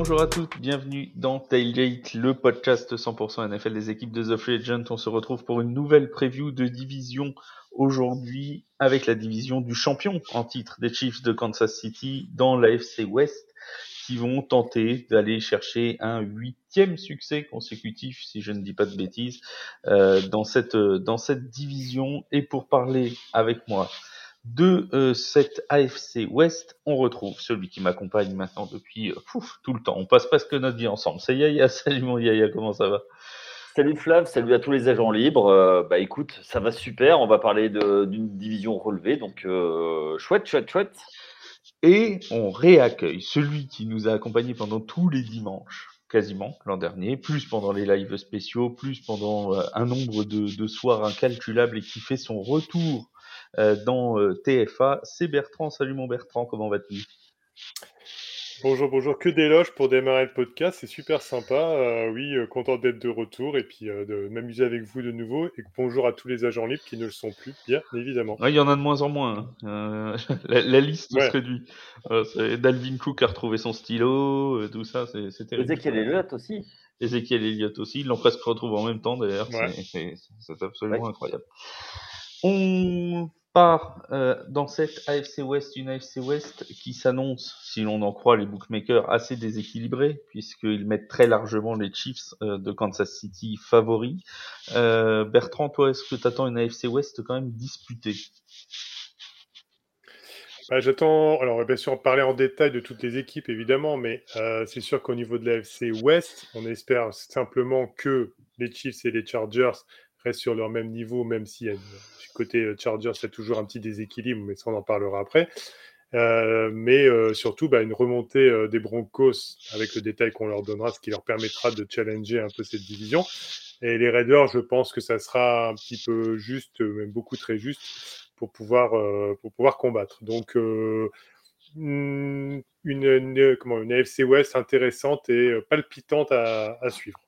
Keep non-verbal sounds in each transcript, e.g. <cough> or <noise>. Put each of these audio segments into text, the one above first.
bonjour à toutes, bienvenue dans Tailgate, le podcast 100% NFL des équipes de The Free. On se retrouve pour une nouvelle preview de division aujourd'hui avec la division du champion en titre des Chiefs de Kansas City dans la FC West qui vont tenter d'aller chercher un huitième succès consécutif, si je ne dis pas de bêtises, euh, dans cette dans cette division. Et pour parler avec moi de euh, cette AFC West, on retrouve celui qui m'accompagne maintenant depuis euh, tout le temps. On passe presque notre vie ensemble. C'est Yaya. <laughs> Salut mon Yaya, comment ça va? Salut Flav, salut à tous les agents libres. Euh, bah écoute, ça va super. On va parler d'une division relevée, donc chouette, chouette, chouette. Et on réaccueille celui qui nous a accompagnés pendant tous les dimanches, quasiment l'an dernier, plus pendant les lives spéciaux, plus pendant un nombre de, de soirs incalculables et qui fait son retour dans euh, TFA. C'est Bertrand. Salut mon Bertrand, comment vas-tu? Bonjour, bonjour. Que d'éloges pour démarrer le podcast, c'est super sympa. Euh, oui, content d'être de retour et puis de m'amuser avec vous de nouveau. Et bonjour à tous les agents libres qui ne le sont plus, bien évidemment. il y en a de moins en moins. Hein. <laughs> la, liste se réduit. Dalvin Cook a retrouvé son stylo, tout ça, c'est terrible. Ezekiel Elliott aussi. Ezekiel Elliott aussi. Ils l'ont presque retrouvé en même temps d'ailleurs. C'est absolument incroyable. On part euh, dans cette AFC West, une AFC West qui s'annonce, si l'on en croit les bookmakers, assez déséquilibrée, puisqu'ils mettent très largement les Chiefs euh, de Kansas City favoris. Euh, Bertrand, toi, est-ce que tu attends une AFC West quand même disputée? Bah, J'attends, alors bien sûr, parler en détail de toutes les équipes, évidemment, mais c'est sûr qu'au niveau de l'AFC West, on espère simplement que les Chiefs et les Chargers restent sur leur même niveau, même si du côté euh, Chargers, c'est toujours un petit déséquilibre, mais ça, on en parlera après. Euh, mais euh, surtout, bah, une remontée des Broncos avec le détail qu'on leur donnera, ce qui leur permettra de challenger un peu cette division. Et les Raiders, je pense que ça sera un petit peu juste, même beaucoup très juste, pour pouvoir, pour pouvoir combattre. Donc, une, une, comment, une AFC West intéressante et palpitante à suivre.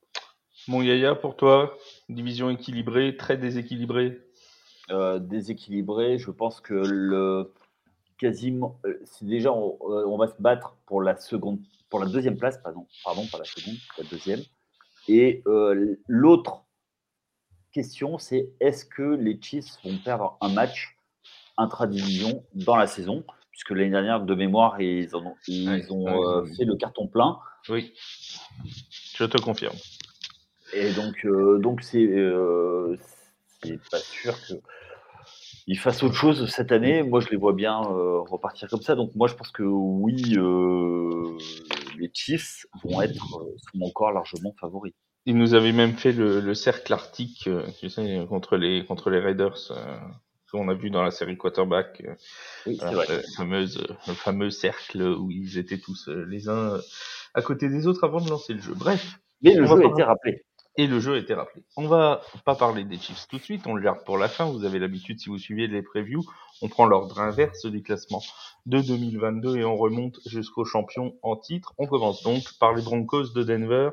Mon Yaya, pour toi, division équilibrée, très déséquilibrée euh, Déséquilibrée, je pense que le quasiment, euh, c'est déjà euh, on, va se battre pour la seconde, pour la deuxième place, pardon, pardon, pas la seconde, la deuxième. Et l'autre question, c'est est-ce que les Chiefs vont perdre un match intra-division dans la saison? Puisque l'année dernière, de mémoire, ils, ont, ils ont fait le carton plein. Oui, je te confirme. Et donc, euh, donc c'est euh, pas sûr qu'ils fassent autre chose cette année. Moi, je les vois bien euh, repartir comme ça. Donc, moi, je pense que oui, les Chiefs vont être, sont encore largement favoris. Ils nous avaient même fait le, cercle arctique, tu sais, contre les, contre les Raiders qu'on a vu dans la série quarterback, oui, fameuse, le fameux cercle où ils étaient tous les uns à côté des autres avant de lancer le jeu. Bref. Mais le jeu a été rappelé et le jeu a été rappelé. On va pas parler des Chiefs tout de suite, on le garde pour la fin. Vous avez l'habitude, si vous suivez les previews, on prend l'ordre inverse du classement de 2022 et on remonte jusqu'aux champions en titre. On commence donc par les Broncos de Denver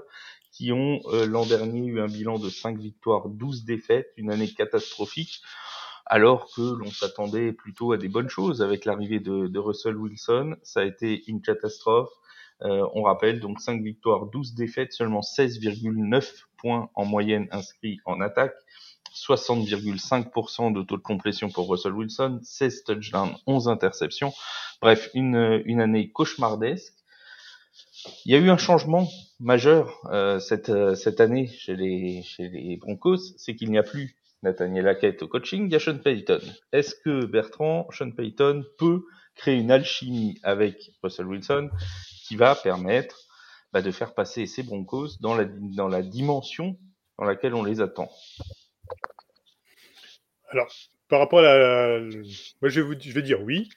qui ont euh, l'an dernier eu un bilan de 5 victoires, 12 défaites, une année catastrophique, alors que l'on s'attendait plutôt à des bonnes choses avec l'arrivée de, Russell Wilson. Ça a été une catastrophe. Euh, on rappelle donc 5 victoires, 12 défaites, seulement 16,9 points en moyenne inscrits en attaque, 60,5% de taux de complétion pour Russell Wilson, 16 touchdowns, 11 interceptions. Bref, une, année cauchemardesque. Il y a eu un changement majeur euh, cette, euh, cette année chez les, chez les Broncos, c'est qu'il n'y a plus Nathaniel Hackett au coaching, il y a Sean Payton. Est-ce que Bertrand, Sean Payton peut créer une alchimie avec Russell Wilson qui va permettre bah, de faire passer ces Broncos dans la, dans la dimension dans laquelle on les attend. Alors, par rapport à la... Moi, je vais, je vais dire oui,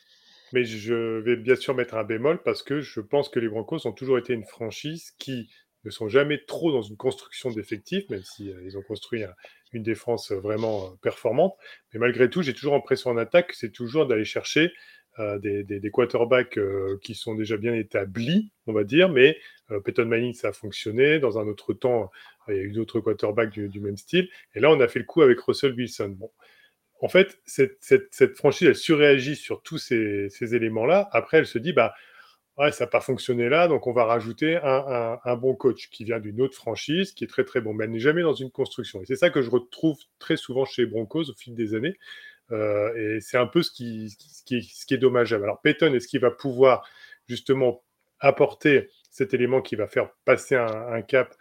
mais je vais bien sûr mettre un bémol parce que je pense que les Broncos ont toujours été une franchise qui ne sont jamais trop dans une construction d'effectifs, même si euh, ont construit une défense vraiment euh, performante. Mais malgré tout, j'ai toujours l'impression en attaque, c'est toujours d'aller chercher euh, des, des, quarterbacks euh, qui sont déjà bien établis, on va dire, mais euh, Peyton Manning, ça a fonctionné. Dans un autre temps, il y a eu d'autres quarterbacks du, même style. Et là, on a fait le coup avec Russell Wilson. Bon. En fait, cette, cette, franchise, elle surréagit sur tous ces, ces éléments-là. Après, elle se dit, bah, ça n'a pas fonctionné là, donc on va rajouter un, bon coach qui vient d'une autre franchise, qui est très très bon, mais elle n'est jamais dans une construction. Et c'est ça que je retrouve très souvent chez Broncos au fil des années. Euh, et c'est un peu ce qui, ce, qui ce qui est dommageable. Alors Peyton, est-ce qu'il va pouvoir justement apporter cet élément qui va faire passer un, cap,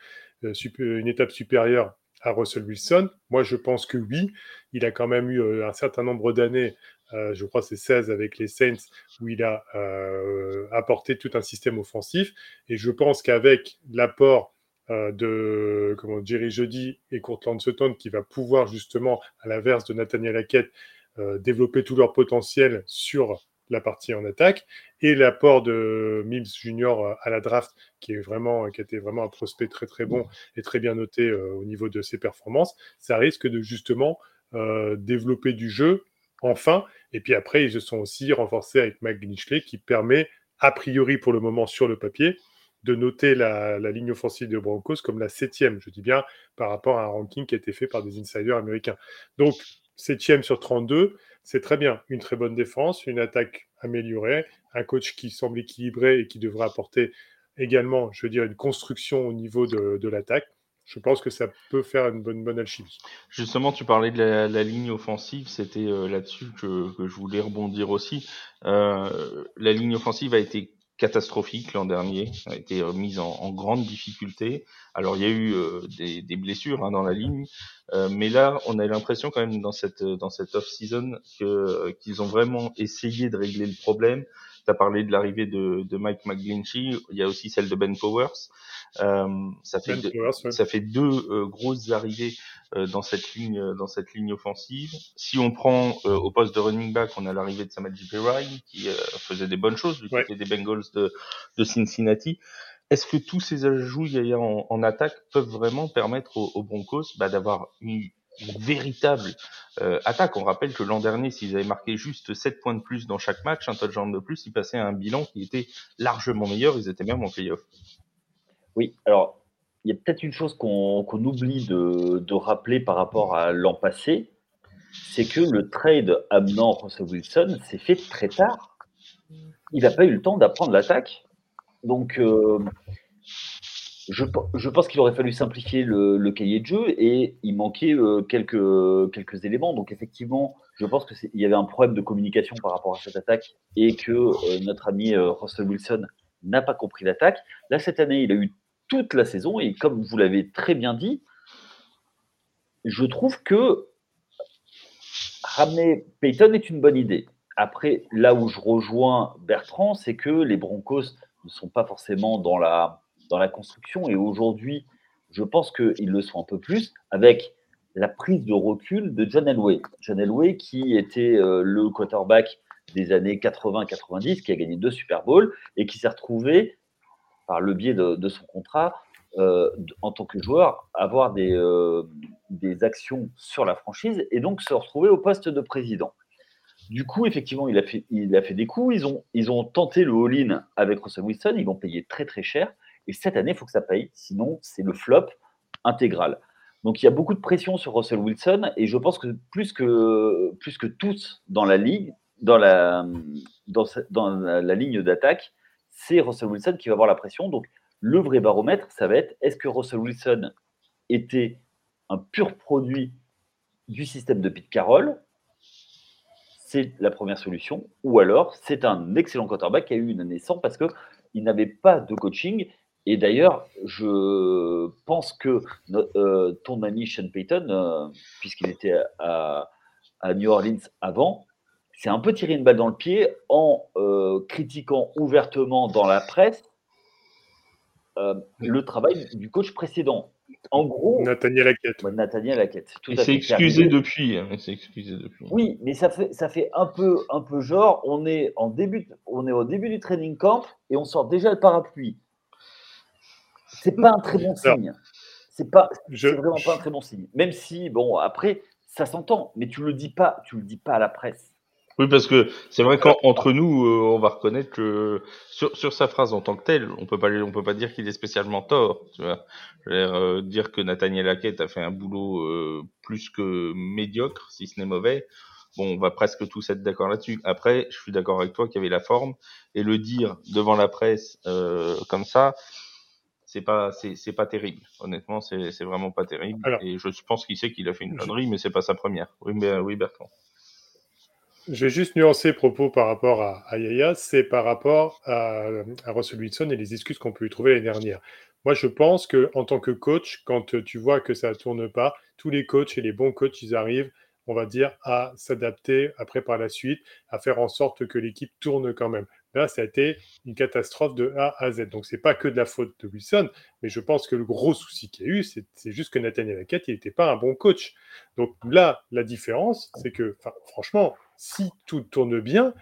euh, une étape supérieure à Russell Wilson? Moi, je pense que oui. Il a quand même eu euh, un certain nombre d'années je crois c'est 16 avec les Saints, où il a apporté tout un système offensif. Et je pense qu'avec l'apport de comment, Jerry Jody et Courtland Sutton, qui va pouvoir justement, à l'inverse de Nathaniel Hackett, développer tout leur potentiel sur la partie en attaque, et l'apport de Mims Junior à la draft, qui est vraiment, qui a été vraiment un prospect très très bon et très bien noté au niveau de ses performances, ça risque de justement développer du jeu enfin. Et puis après, ils se sont aussi renforcés avec Mike qui permet, a priori pour le moment sur le papier, de noter la, ligne offensive de Broncos comme la septième, je dis bien, par rapport à un ranking qui a été fait par des insiders américains. Donc, septième sur 32, c'est très bien. Une très bonne défense, une attaque améliorée, un coach qui semble équilibré et qui devrait apporter également, je veux dire, une construction au niveau de l'attaque je pense que ça peut faire une bonne, bonne alchimie. Justement, tu parlais de la, ligne offensive, c'était euh, là-dessus que, je voulais rebondir aussi. Euh, la ligne offensive a été catastrophique l'an dernier, a été mise en, grande difficulté. Alors il y a eu euh, des, blessures hein, dans la ligne, mais là on a l'impression quand même dans cette dans cette off season que qu'ils ont vraiment essayé de régler le problème. Tu as parlé de l'arrivée de, de Mike McGlinchey, il y a aussi celle de Ben Powers. Euh, ça, fait ben deux, ça fait deux euh, grosses arrivées euh, dans cette ligne dans cette ligne offensive. Si on prend au poste de running back, on a l'arrivée de Samaji Perine qui faisait des bonnes choses du côté des Bengals de, de Cincinnati. Est-ce que tous ces ajouts en, en attaque peuvent vraiment permettre aux, Broncos bah, d'avoir une, véritable euh, attaque. On rappelle que l'an dernier, s'ils avaient marqué juste 7 points de plus dans chaque match, un touchdown de plus, ils passaient à un bilan qui était largement meilleur. Ils étaient même en playoff. Oui, alors il y a peut-être une chose qu'on oublie de, rappeler par rapport à l'an passé, c'est que le trade amenant Russell Wilson s'est fait très tard. Il n'a pas eu le temps d'apprendre l'attaque. Donc, euh, je, pense qu'il aurait fallu simplifier le, cahier de jeu et il manquait euh, quelques, éléments. Donc effectivement, je pense qu'il y avait un problème de communication par rapport à cette attaque et que euh, notre ami euh, Russell Wilson n'a pas compris l'attaque. Là, cette année, il a eu toute la saison et comme vous l'avez très bien dit, je trouve que ramener Peyton est une bonne idée. Après, là où je rejoins Bertrand, c'est que les Broncos ne sont pas forcément dans la dans la construction. Et aujourd'hui, je pense qu'ils le sont un peu plus avec la prise de recul de John Elway. John Elway, qui était euh, le quarterback des années 80-90, qui a gagné deux Super Bowls et qui s'est retrouvé, par le biais de, son contrat, euh, en tant que joueur, avoir des, euh, des actions sur la franchise et donc se retrouver au poste de président. Du coup, effectivement, il a fait, il a fait des coups. Ils ont, ils ont tenté le all-in avec Russell Wilson. Ils vont payer très très cher. Et cette année, il faut que ça paye, sinon c'est le flop intégral. Donc il y a beaucoup de pression sur Russell Wilson et je pense que plus que, plus que tous dans la ligue, dans la, dans, dans la, ligne d'attaque, c'est Russell Wilson qui va avoir la pression. Donc le vrai baromètre, ça va être est-ce que Russell Wilson était un pur produit du système de Pete Carroll? C'est la première solution. Ou alors, c'est un excellent quarterback qui a eu une année sans parce qu'il n'avait pas de coaching et d'ailleurs, je pense que euh, ton ami Sean Payton, euh, puisqu'il était à, New Orleans avant, s'est un peu tiré une balle dans le pied en euh, critiquant ouvertement dans la presse le travail du coach précédent. En gros, Nathaniel Hackett. Nathaniel. Tout il s'est excusé depuis. Hein, excusé depuis. Oui, mais ça fait ça fait un peu un peu genre on est en début on est au début du training camp et on sort déjà le parapluie c'est pas un très bon signe. C'est pas, vraiment pas un très bon signe. Même si, bon, après, ça s'entend, mais tu le dis pas, tu le dis pas à la presse. Oui, parce que c'est vrai qu'entre nous, euh, on va reconnaître que sur, sa phrase en tant que telle, on peut pas, on peut pas dire qu'il est spécialement tort. Tu vois, euh, dire que Nathaniel Hackett a fait un boulot euh, plus que médiocre, si ce n'est mauvais. Bon, on va presque tous être d'accord là-dessus. Après, je suis d'accord avec toi qu'il y avait la forme et le dire devant la presse euh, comme ça, c'est pas c'est pas terrible. Honnêtement, c'est c'est vraiment pas terrible. et je pense qu'il sait qu'il a fait une connerie, mais c'est pas sa première. Oui, mais oui, Bertrand. Je vais juste nuancer propos par rapport à, Yaya, c'est par rapport à, à, Russell Wilson et les excuses qu'on peut lui trouver l'année dernière. Moi, je pense que en tant que coach, quand tu vois que ça ne tourne pas, tous les coachs et les bons coachs, ils arrivent on va dire, à s'adapter après par la suite, à faire en sorte que l'équipe tourne quand même. Là, ça a été une catastrophe de A à Z. Donc, c'est pas que de la faute de Wilson, mais je pense que le gros souci qu'il y a eu, c'est juste que Nathaniel Hackett, il n'était pas un bon coach. Donc là, la différence, c'est que, franchement, si tout tourne bien,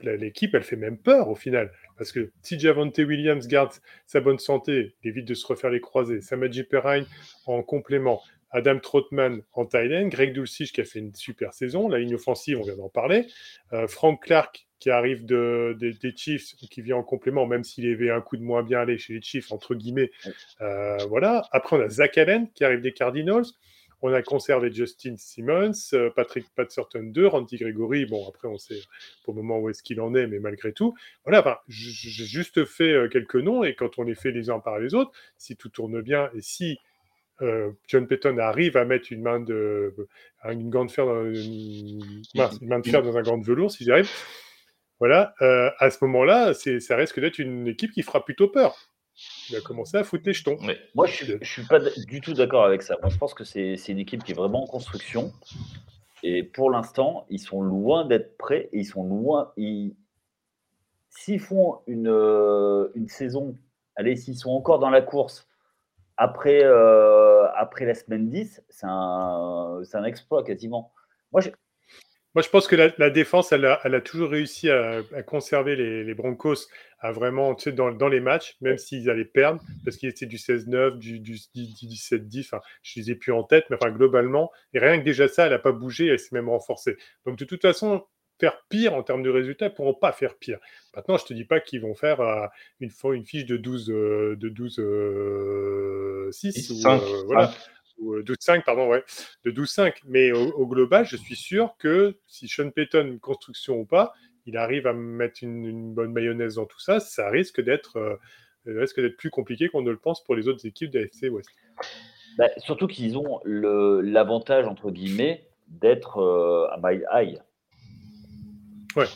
l'équipe, elle fait même peur au final. Parce que si Javante Williams garde sa bonne santé, évite de se refaire les croisés, Samadji Perrine en complément, Adam Trotman en Thaïlande, Greg Dulcich qui a fait une super saison, la ligne offensive, on vient d'en parler, euh, Frank Clark qui arrive de, des Chiefs, qui vient en complément, même s'il avait un coup de moins bien aller chez les Chiefs, entre guillemets. Euh, voilà. Après, on a Zach Allen qui arrive des Cardinals. On a conservé Justin Simmons, euh, Patrick Patterson 2, Randy Gregory. Bon, après, on sait pour le moment où est-ce qu'il en est, mais malgré tout. Voilà, j'ai juste fait quelques noms et quand on les fait les uns par les autres, si tout tourne bien et si euh, John Payton arrive à mettre une main de, une gant de fer dans, une, main de fer dans un gant de velours, si j'arrive. Voilà, euh, à ce moment-là, ça risque d'être une équipe qui fera plutôt peur. Il a commencé à foutre les jetons. Moi, je ne suis, pas du tout d'accord avec ça. Moi, je pense que c'est une équipe qui est vraiment en construction. Et pour l'instant, ils sont loin d'être prêts. ils sont loin. S'ils font une, euh, une saison, allez, s'ils sont encore dans la course après, euh, après la semaine 10, c'est un, un, exploit quasiment. Moi, je, Moi, je pense que la, défense, elle a, elle a, toujours réussi à, conserver les, les, Broncos à vraiment, tu sais, dans, dans les matchs, même s'ils allaient perdre, parce qu'ils étaient du 16-9, du, du, 17-10, enfin, je ne les ai plus en tête, mais enfin, globalement, et rien que déjà ça, elle n'a pas bougé, elle s'est même renforcée. Donc, de toute façon, faire pire en termes de résultats, ils pourront pas faire pire. Maintenant, je te dis pas qu'ils vont faire euh, une, une fiche de 12, euh, de 12 6 ou, euh, voilà. Ou 12-5, pardon, ouais, de 12-5. Mais au, global, je suis sûr que si Sean Payton, construction ou pas, il arrive à mettre une, bonne mayonnaise dans tout ça, ça risque d'être risque d'être plus compliqué qu'on ne le pense pour les autres équipes de FC West. Bah, surtout qu'ils ont l'avantage, entre guillemets, d'être à my high. Ouais.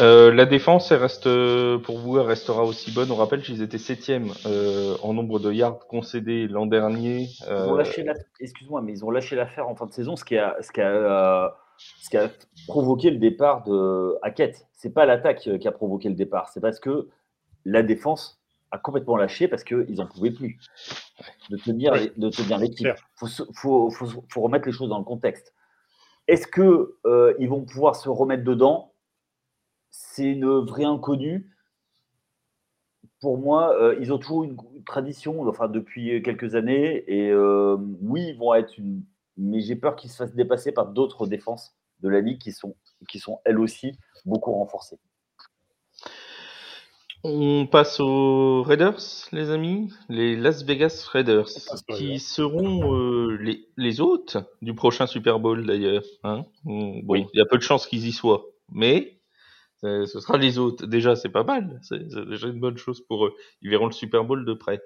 Euh, la défense, elle reste pour vous, elle restera aussi bonne. On rappelle qu'ils étaient septième euh, en nombre de yards concédés l'an dernier. Euh... Excuse-moi, mais ils ont lâché l'affaire en fin de saison, ce qui a, ce qui a, euh, ce qui a provoqué le départ de Hackett. C'est pas l'attaque qui a provoqué le départ, c'est parce que la défense a complètement lâché parce qu'ils n'en pouvaient plus de tenir, de tenir l'équipe. Il faut, faut, faut remettre les choses dans le contexte. Est-ce qu'ils euh, vont pouvoir se remettre dedans? C'est une vraie inconnue. Pour moi, euh, ils ont toujours une, tradition, enfin depuis quelques années, et euh, oui, ils vont être une. Mais j'ai peur qu'ils se fassent dépasser par d'autres défenses de la ligue qui sont, qui sont elles aussi beaucoup renforcées. On passe aux Raiders, les amis, les Las Vegas Raiders, qui seront euh, les, les hôtes du prochain Super Bowl d'ailleurs. Hein bon, il y a peu de chances qu'ils y soient, mais ce sera les hôtes. Déjà, c'est pas mal, c'est déjà une bonne chose pour eux. Ils verront le Super Bowl de près.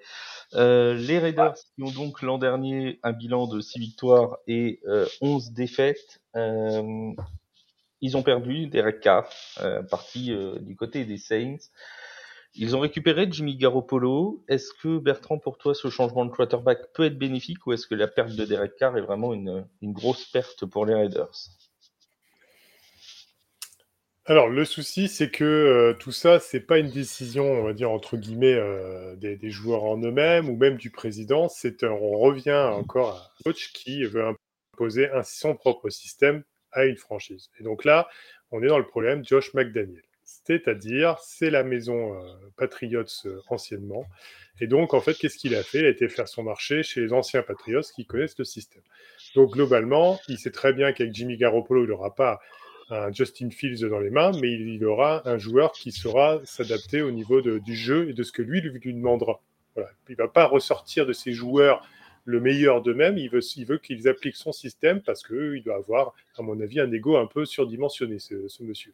Euh, les Raiders, qui ont donc l'an dernier un bilan de 6 victoires et euh, 11 défaites, euh, ils ont perdu Derek Carr, euh, parti euh, du côté des Saints. Ils ont récupéré Jimmy Garoppolo. Est-ce que Bertrand, pour toi, ce changement de quarterback peut être bénéfique ou est-ce que la perte de Derek Carr est vraiment une, grosse perte pour les Raiders? Alors, le souci, c'est que euh, tout ça, c'est pas une décision, on va dire, entre guillemets, euh, des, joueurs en eux-mêmes ou même du président. C'est On revient encore à un coach qui veut imposer son propre système à une franchise. Et donc là, on est dans le problème Josh McDaniel c'est-à-dire c'est la maison euh, Patriots euh, anciennement. Et donc, en fait, qu'est-ce qu'il a fait? Il a été faire son marché chez les anciens Patriots qui connaissent le système. Donc, globalement, il sait très bien qu'avec Jimmy Garoppolo, il n'aura pas un Justin Fields dans les mains, mais il, aura un joueur qui saura s'adapter au niveau du jeu et de ce que lui lui demandera. Il ne va pas ressortir de ses joueurs le meilleur d'eux-mêmes. Il veut qu'ils appliquent son système parce qu'il doit avoir, à mon avis, un ego un peu surdimensionné, ce, monsieur.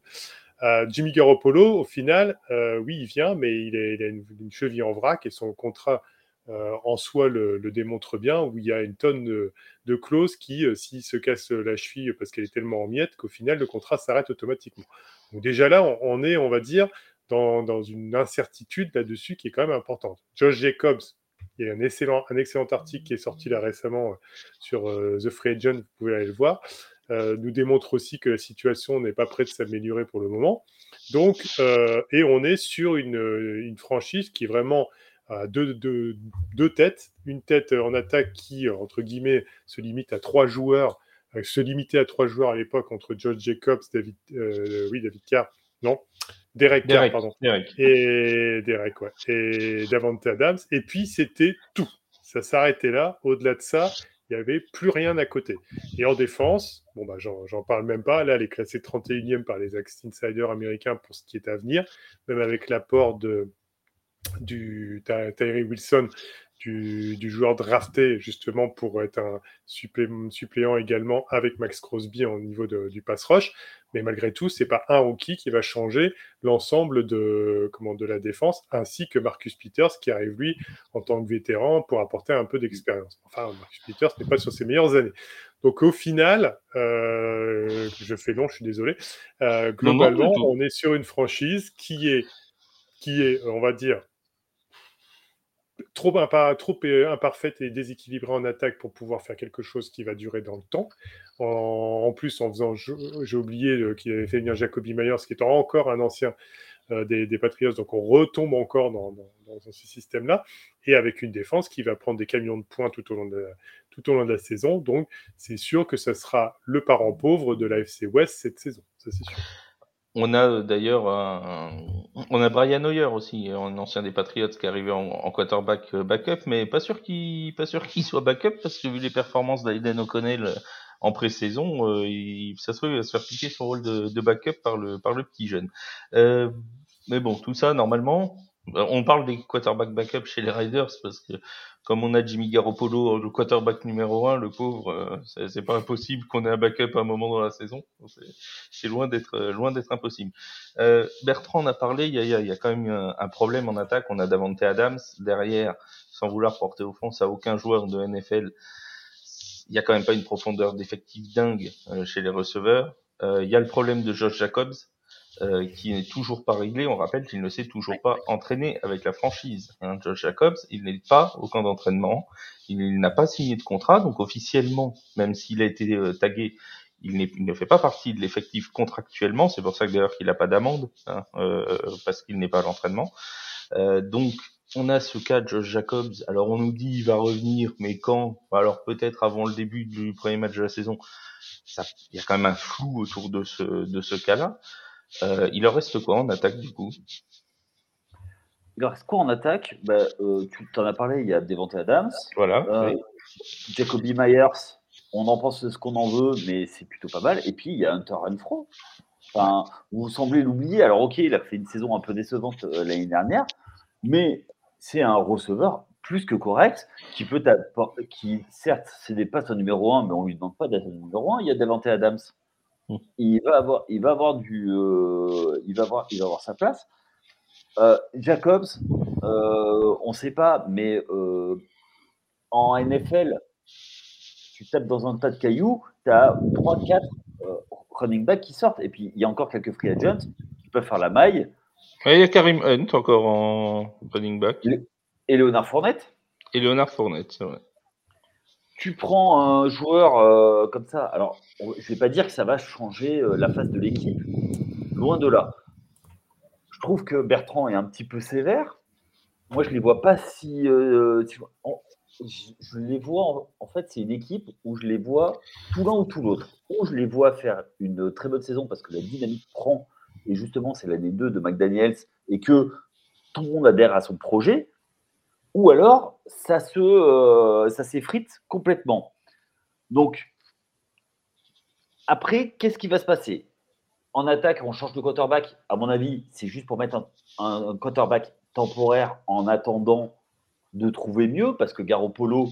Euh, Jimmy Garoppolo, au final, euh, oui, il vient, mais il, a une, cheville en vrac et son contrat euh, en soi le, démontre bien, où il y a une tonne de, clauses qui, s'il se casse la cheville parce qu'elle est tellement en miettes, qu'au final, le contrat s'arrête automatiquement. Donc déjà là, on, est, on va dire, dans, une incertitude là-dessus qui est quand même importante. Josh Jacobs, il y a un excellent, un excellent article qui est sorti là récemment sur The Free Agent, vous pouvez aller le voir. Euh, nous démontre aussi que la situation n'est pas prête de s'améliorer pour le moment. Donc, euh, et on est sur une, une, franchise qui est vraiment à deux, deux, deux, têtes. Une tête en attaque qui, entre guillemets, se limite à trois joueurs, euh, se limitait à trois joueurs à l'époque entre George Jacobs, David, oui, David Carr, non, Derek, Carr, pardon, et Derek, ouais, et Davante Adams. Et puis c'était tout. Ça s'arrêtait là. Au-delà de ça, il n'y avait plus rien à côté. Et en défense, bon bah j'en parle même pas, là elle est classée 31e par les insiders américains pour ce qui est à venir, même avec l'apport de du Tyree Wilson du, joueur drafté justement pour être un suppléant également avec Max Crosby au niveau du pass rush. Mais malgré tout, c'est pas un rookie qui va changer l'ensemble de, comment, de la défense, ainsi que Marcus Peters qui arrive lui en tant que vétéran pour apporter un peu d'expérience. Enfin, Marcus Peters n'est pas sur ses meilleures années. Donc au final, euh, je fais long, je suis désolé. Euh, globalement, on est sur une franchise qui est, qui est, on va dire, trop, trop imparfaite et déséquilibrée en attaque pour pouvoir faire quelque chose qui va durer dans le temps. En, plus, en faisant, j'ai oublié euh, qu'il avait fait venir Jacoby Myers, qui est encore un ancien euh, des, Patriots, donc on retombe encore dans, ce système-là, et avec une défense qui va prendre des camions de points tout au long de la, au long de la saison. Donc, c'est sûr que ça sera le parent pauvre de l'AFC West cette saison, ça c'est sûr. On a euh, d'ailleurs un, on a Brian Hoyer aussi, un ancien des Patriots qui est arrivé en, quarterback euh, backup, mais pas sûr qu'il pas sûr qu'il soit backup parce que vu les performances d'Aiden O'Connell euh, en pré-saison, il, ça se trouve il va se faire piquer son rôle de, backup par le par le petit jeune. Euh, mais bon, tout ça normalement, on parle des quarterback backup chez les Riders parce que comme on a Jimmy Garoppolo, le quarterback numéro un, le pauvre, euh, c'est pas impossible qu'on ait un backup à un moment dans la saison. C'est loin d'être euh, loin d'être impossible. Euh, Bertrand en a parlé, il y a, y a, quand même un, problème en attaque. On a Davante Adams derrière, sans vouloir porter offense à aucun joueur de NFL. Il y a quand même pas une profondeur d'effectif dingue euh, chez les receveurs. Il y a le problème de Josh Jacobs euh, qui n'est toujours pas réglé. On rappelle qu'il ne s'est toujours pas entraîné avec la franchise. Hein, Josh Jacobs, il n'est pas au camp d'entraînement, il n'a pas signé de contrat, donc officiellement, même s'il a été euh, tagué, il, il, ne fait pas partie de l'effectif contractuellement. C'est pour ça que d'ailleurs qu'il n'a pas d'amende, hein, euh, parce qu'il n'est pas à l'entraînement. Euh, donc on a ce cas de Josh Jacobs. Alors on nous dit il va revenir, mais quand? Alors peut-être avant le début du premier match de la saison. Il y a quand même un flou autour de ce, de ce cas-là. Euh, il en reste quoi en attaque du coup? Il en reste quoi en attaque? Bah, euh, Tu t'en as parlé, il y a Devante Adams. Voilà. Euh, Jacoby Myers, on en pense ce qu'on en veut, mais c'est plutôt pas mal. Et puis il y a Hunter Renfro. Enfin, vous semblez l'oublier. Alors ok, il a fait une saison un peu décevante l'année dernière, mais c'est un receveur plus que correct, qui peut qui certes c'est des passes numéro 1, mais on lui demande pas d'être numéro 1. Il y a Devante Adams Mmh. Il va avoir, il va avoir du, euh, il va avoir, il va avoir sa place. Euh, Jacobs, euh, on ne sait pas, mais en NFL, tu tapes dans un tas de cailloux, tu as 3-4 running backs qui sortent. Et puis, il y a encore quelques free agents qui peuvent faire la maille. il y a Karim Hunt encore en running back. Et Léonard Fournette. Et Léonard Fournette, c'est vrai tu prends un joueur euh, comme ça, alors je ne vais pas dire que ça va changer euh, la face de l'équipe, loin de là. Je trouve que Bertrand est un petit peu sévère. Moi, je les vois pas si. Euh, je, les vois, en, fait, c'est une équipe où je les vois tout l'un ou tout l'autre. Ou je les vois faire une très bonne saison parce que la dynamique prend, et justement, c'est l'année 2 de McDaniels, et que tout le monde adhère à son projet ou alors ça se euh, ça s'effrite complètement. Donc après, qu'est-ce qui va se passer? En attaque, on change de quarterback. À mon avis, c'est juste pour mettre un, quarterback temporaire en attendant de trouver mieux, parce que Garoppolo,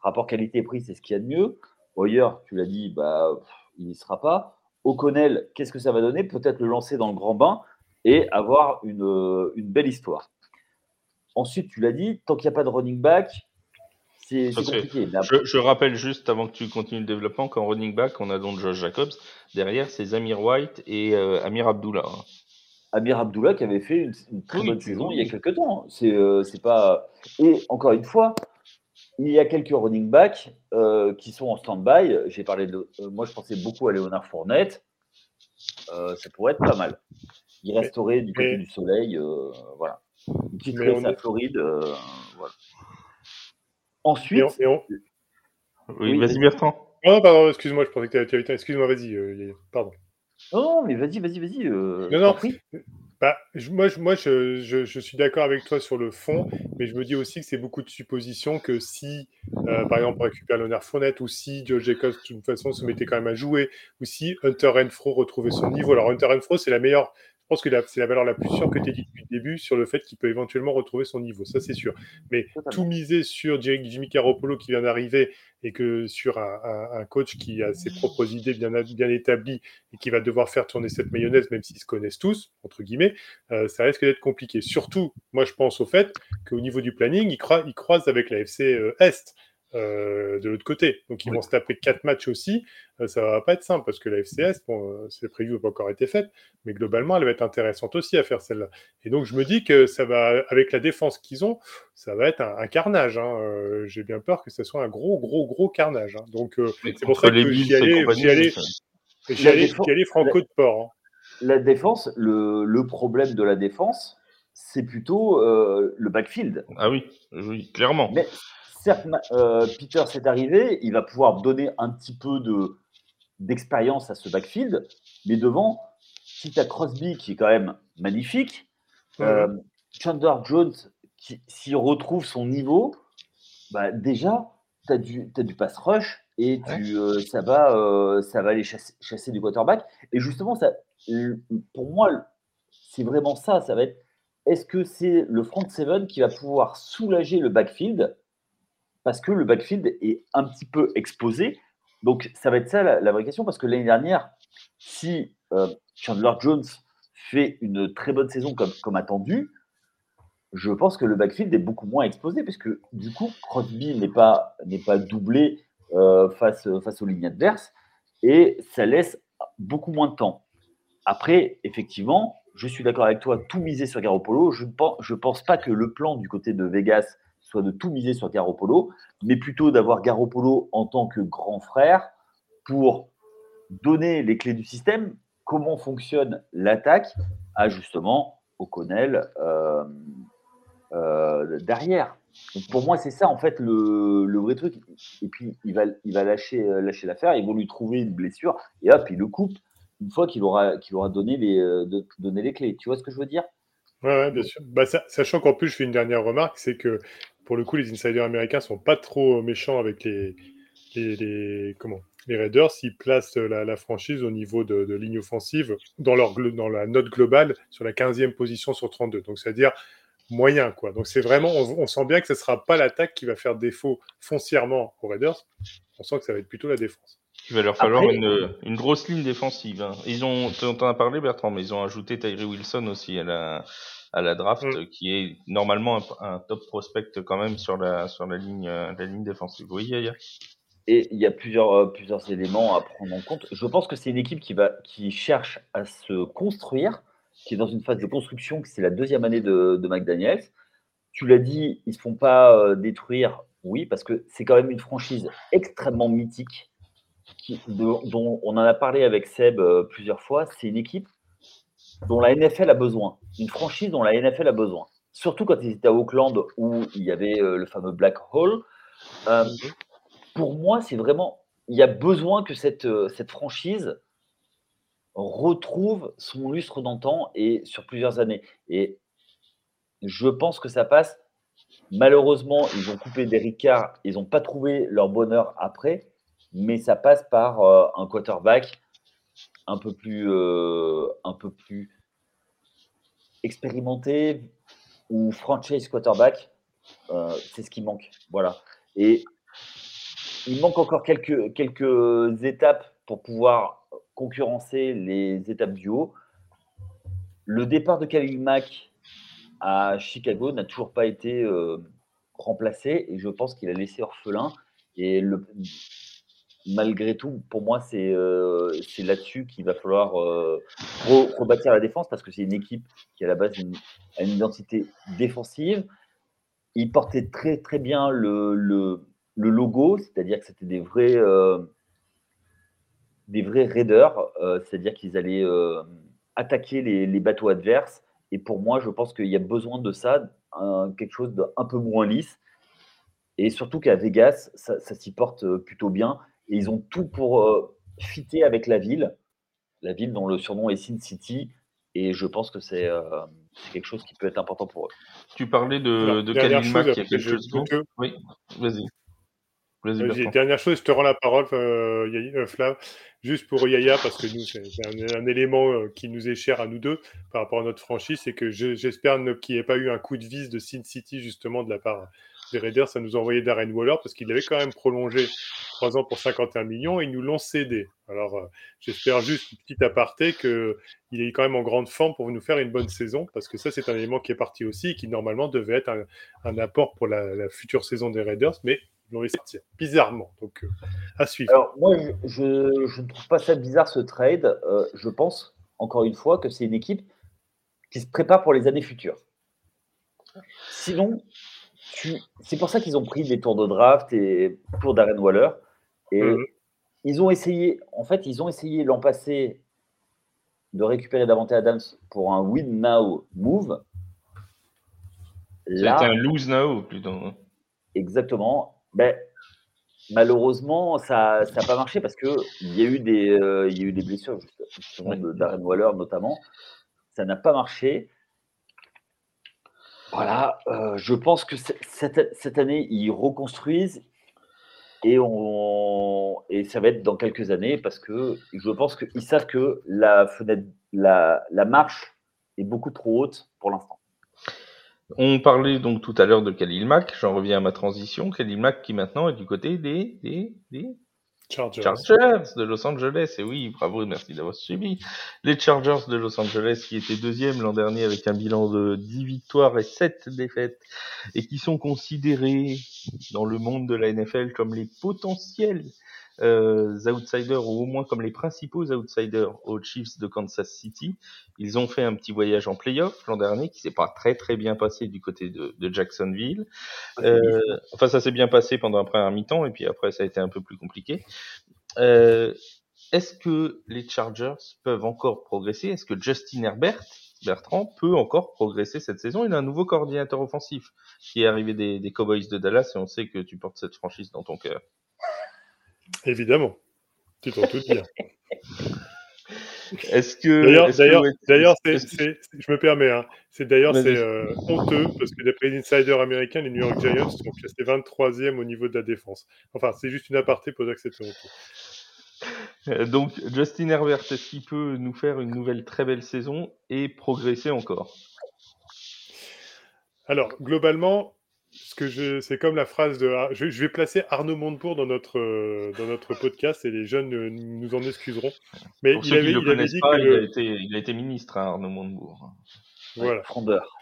rapport qualité-prix, c'est ce qu'il y a de mieux. Hoyer, tu l'as dit, bah, il n'y sera pas. O'Connell, qu'est-ce que ça va donner? Peut-être le lancer dans le grand bain et avoir une, une belle histoire. Ensuite, tu l'as dit, tant qu'il n'y a pas de running back, c'est compliqué. Je, rappelle juste avant que tu continues le développement qu'en running back, on a donc Josh Jacobs. Derrière, c'est Amir White et euh, Amir Abdullah. Amir Abdullah qui avait fait une, très bonne saison il y a quelques temps. Hein. C'est euh, pas. Et encore une fois, il y a quelques running backs euh, qui sont en stand-by. J'ai parlé de. moi, je pensais beaucoup à Léonard Fournette. ça pourrait être pas mal. Il resterait du côté du soleil. voilà. Quitterait sa Floride. voilà. Ensuite. Oui, vas-y, Bertrand. Oh, pardon, excuse-moi, je pensais que tu avais. Excuse-moi, vas-y, euh, pardon. Non, mais vas-y, vas-y, vas-y. Euh, non, non. Bah, moi, je, moi je, je, suis d'accord avec toi sur le fond, mais je me dis aussi que c'est beaucoup de suppositions que si, euh, par exemple, on récupère l'honneur Fournette, ou si Joe Jacobs, de toute façon, se mettait quand même à jouer, ou si Hunter Renfro retrouvait son niveau. Alors, Hunter Renfro, c'est la meilleure je pense que c'est la valeur la plus sûre que tu as dit depuis le début sur le fait qu'il peut éventuellement retrouver son niveau. Ça, c'est sûr. Mais tout miser sur Jimmy Garoppolo qui vient d'arriver et que sur un, coach qui a ses propres idées bien, bien établies et qui va devoir faire tourner cette mayonnaise, même s'ils se connaissent tous, entre guillemets, euh, ça risque d'être compliqué. Surtout, moi, je pense au fait qu'au niveau du planning, il, il croise avec la FC euh, Est. Euh, de l'autre côté. Donc ils vont se taper quatre matchs aussi. Euh, ça va pas être simple parce que la FCS, bon, euh, c'est prévu, n'a pas encore été faite, mais globalement, elle va être intéressante aussi à faire celle-là. Et donc je me dis que ça va, avec la défense qu'ils ont, ça va être un, carnage. Hein. J'ai bien peur que ce soit un gros, gros, gros carnage. Hein. Donc c'est pour ça que j'y allais, j'y allais, franco de port. Hein. La défense, le, le, problème de la défense, c'est plutôt le backfield. Ah oui, oui, clairement. Mais certes, euh, Peter s'est arrivé, il va pouvoir donner un petit peu de, d'expérience à ce backfield, mais devant, si tu as Crosby qui est quand même magnifique, euh, Chandler Jones qui, s'il retrouve son niveau, bah déjà, tu as du, du pass rush et tu, euh, ça, va, ça va aller chasser, du quarterback. Et justement, ça, pour moi, c'est vraiment ça. Ça va être est-ce que c'est le front seven qui va pouvoir soulager le backfield parce que le backfield est un petit peu exposé. Donc, ça va être ça la, vraie question, parce que l'année dernière, si euh, Chandler Jones fait une très bonne saison comme, comme attendu, je pense que le backfield est beaucoup moins exposé, puisque du coup, Crosby n'est pas, n'est pas doublé euh, face, face aux lignes adverses, et ça laisse beaucoup moins de temps. Après, effectivement, je suis d'accord avec toi, tout miser sur Garoppolo. Je ne pense, je pense pas que le plan du côté de Vegas soit de tout miser sur Garoppolo, mais plutôt d'avoir Garoppolo en tant que grand frère pour donner les clés du système, comment fonctionne l'attaque? À justement O'Connell euh, euh, derrière. pour moi, c'est ça en fait le, vrai truc. Et puis il va, il va lâcher, euh, lâcher l'affaire, ils vont lui trouver une blessure et hop, il le coupe une fois qu'il aura, qu'il aura donné, les, donné les clés. Tu vois ce que je veux dire? Ouais, bien sûr. Bah, sachant qu'en plus, je fais une dernière remarque, c'est que pour le coup, les insiders américains sont pas trop méchants avec les, les, comment, les Raiders. Ils placent la, franchise au niveau de, ligne offensive dans, leur, dans la note globale sur la 15e position sur 32. Donc, c'est-à-dire moyen, quoi. Donc, c'est vraiment, on, sent bien que ce ne sera pas l'attaque qui va faire défaut foncièrement aux Raiders. On sent que ça va être plutôt la défense. Il va leur falloir une, une, grosse ligne défensive. Hein. Ils ont, tu en as parlé Bertrand, mais ils ont ajouté Tyree Wilson aussi à la, à la draft, mm. qui est normalement un, top prospect quand même sur la sur la ligne euh, la ligne défensive. Oui, Yaya. Et il y a plusieurs euh, plusieurs éléments à prendre en compte. Je pense que c'est une équipe qui va qui cherche à se construire, qui est dans une phase de construction. C'est la deuxième année de, de McDaniels. Tu l'as dit, ils se font pas euh, détruire. Oui, parce que c'est quand même une franchise extrêmement mythique. Qui, dont on en a parlé avec Seb plusieurs fois. C'est une équipe dont la NFL a besoin, une franchise dont la NFL a besoin. Surtout quand ils étaient à Auckland où il y avait euh, le fameux Black Hole. Euh, pour moi, c'est vraiment, il y a besoin que cette, euh, cette franchise retrouve son lustre d'antan et sur plusieurs années. Et je pense que ça passe. Malheureusement, ils ont coupé des Ricard, ils n'ont pas trouvé leur bonheur après, mais ça passe par un quarterback un peu plus, euh, un peu plus expérimenté ou franchise quarterback, euh, c'est ce qui manque. Voilà. Et il manque encore quelques, quelques étapes pour pouvoir concurrencer les étapes du haut. Le départ de Khalil Mack à Chicago n'a toujours pas été euh, remplacé et je pense qu'il a laissé orphelin. Et le, malgré tout, pour moi, c'est euh, là-dessus qu'il va falloir euh, rebâtir la défense parce que c'est une équipe qui, à la base, a une identité défensive. Il portait très, très bien le, logo, c'est-à-dire que c'était des vrais, euh, raiders, c'est-à-dire qu'ils allaient attaquer les, bateaux adverses. Et pour moi, je pense qu'il y a besoin de ça, quelque chose d'un peu moins lisse. Et surtout qu'à Vegas, ça s'y porte plutôt bien. Et ils ont tout pour euh, fitter avec la ville, la ville dont le surnom est Sin City. Et je pense que c'est euh, quelque chose qui peut être important pour eux. Tu parlais de, de il y a quelques secondes. Oui, vas-y. Vas dernière chose, je te rends la parole, euh, euh, Flav, juste pour Yaya, parce que nous, c'est un, un, élément euh, qui nous est cher à nous deux par rapport à notre franchise, c'est que j'espère qu'il n'y ait pas eu un coup de vis de Sin City, justement, de la part des Raiders, ça nous a envoyé Darren Waller parce qu'il avait quand même prolongé 3 ans pour 51 millions et ils nous l'ont cédé. Alors, euh, j'espère juste, petit aparté, qu'il est quand même en grande forme pour nous faire une bonne saison parce que ça, c'est un élément qui est parti aussi et qui normalement devait être un, apport pour la, future saison des Raiders, mais ils l'ont laissé partir, bizarrement. Donc, euh, à suivre. Alors, moi, je, je, ne trouve pas ça bizarre ce trade. Euh, je pense, encore une fois, que c'est une équipe qui se prépare pour les années futures. Sinon, c'est pour ça qu'ils ont pris des tours de draft et pour Darren Waller. Et mhm. ils ont essayé, en fait, ils ont essayé l'an passé de récupérer Davante Adams pour un win now move. C'était un lose now plutôt. Hein. Exactement. Ben, malheureusement, ça n'a pas marché parce qu'il y, a eu des, euh, y a eu des blessures, justement, de Darren Waller notamment. Ça n'a pas marché. Voilà, euh, je pense que cette, cette, année, ils reconstruisent et, on, et ça va être dans quelques années parce que je pense qu'ils savent que la fenêtre, la, la marche est beaucoup trop haute pour l'instant. On parlait donc tout à l'heure de Khalil Mack, j'en reviens à ma transition. Khalil Mack qui maintenant est du côté des, des, des Chargers. de Los Angeles. Et oui, bravo, merci d'avoir suivi. Les Chargers de Los Angeles qui étaient deuxième l'an dernier avec un bilan de 10 victoires et 7 défaites et qui sont considérés dans le monde de la NFL comme les potentiels euh, outsiders ou au moins comme les principaux outsiders aux Chiefs de Kansas City. Ils ont fait un petit voyage en playoff l'an dernier qui s'est pas très très bien passé du côté de, de Jacksonville. Euh, enfin, ça s'est bien passé pendant un premier mi-temps et puis après ça a été un peu plus compliqué. Euh, Est-ce que les Chargers peuvent encore progresser? Est-ce que Justin Herbert Bertrand peut encore progresser cette saison? Il a un nouveau coordinateur offensif qui est arrivé des, des Cowboys de Dallas et on sait que tu portes cette franchise dans ton cœur. Évidemment. Tu t'en doutes bien. Est-ce que. D'ailleurs, d'ailleurs, je me permets, hein, c'est d'ailleurs c'est euh, honteux parce que d'après les insiders américains, les New York Giants sont classés 23e au niveau de la défense. Enfin, c'est juste une aparté pour dire que c'est honteux. Euh, donc, Justin Herbert, est-ce qu'il peut nous faire une nouvelle très belle saison et progresser encore? Alors, globalement, ce que je, c'est comme la phrase de, je, vais placer Arnaud Montebourg dans notre euh, dans notre podcast et les jeunes nous en excuseront. Mais il avait, il avait dit que il, a été, il a été ministre, hein, Arnaud Montebourg. Voilà. Frondeur.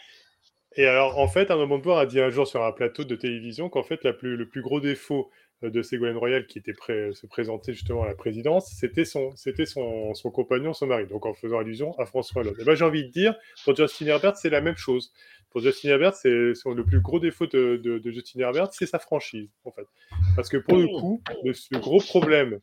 Et alors, en fait, Arnaud Montebourg a dit un jour sur un plateau de télévision qu'en fait, la plus, le plus gros défaut euh, de Ségolène Royal qui était prêt se présenter justement à la présidence, c'était son, c'était son, son compagnon, son mari. Donc, en faisant allusion à François Hollande. Et ben, j'ai envie de dire, pour Justin Herbert, c'est la même chose pour Justin Herbert, c'est le plus gros défaut de, de, Justin Herbert, c'est sa franchise, en fait. Parce que pour le coup, le, gros problème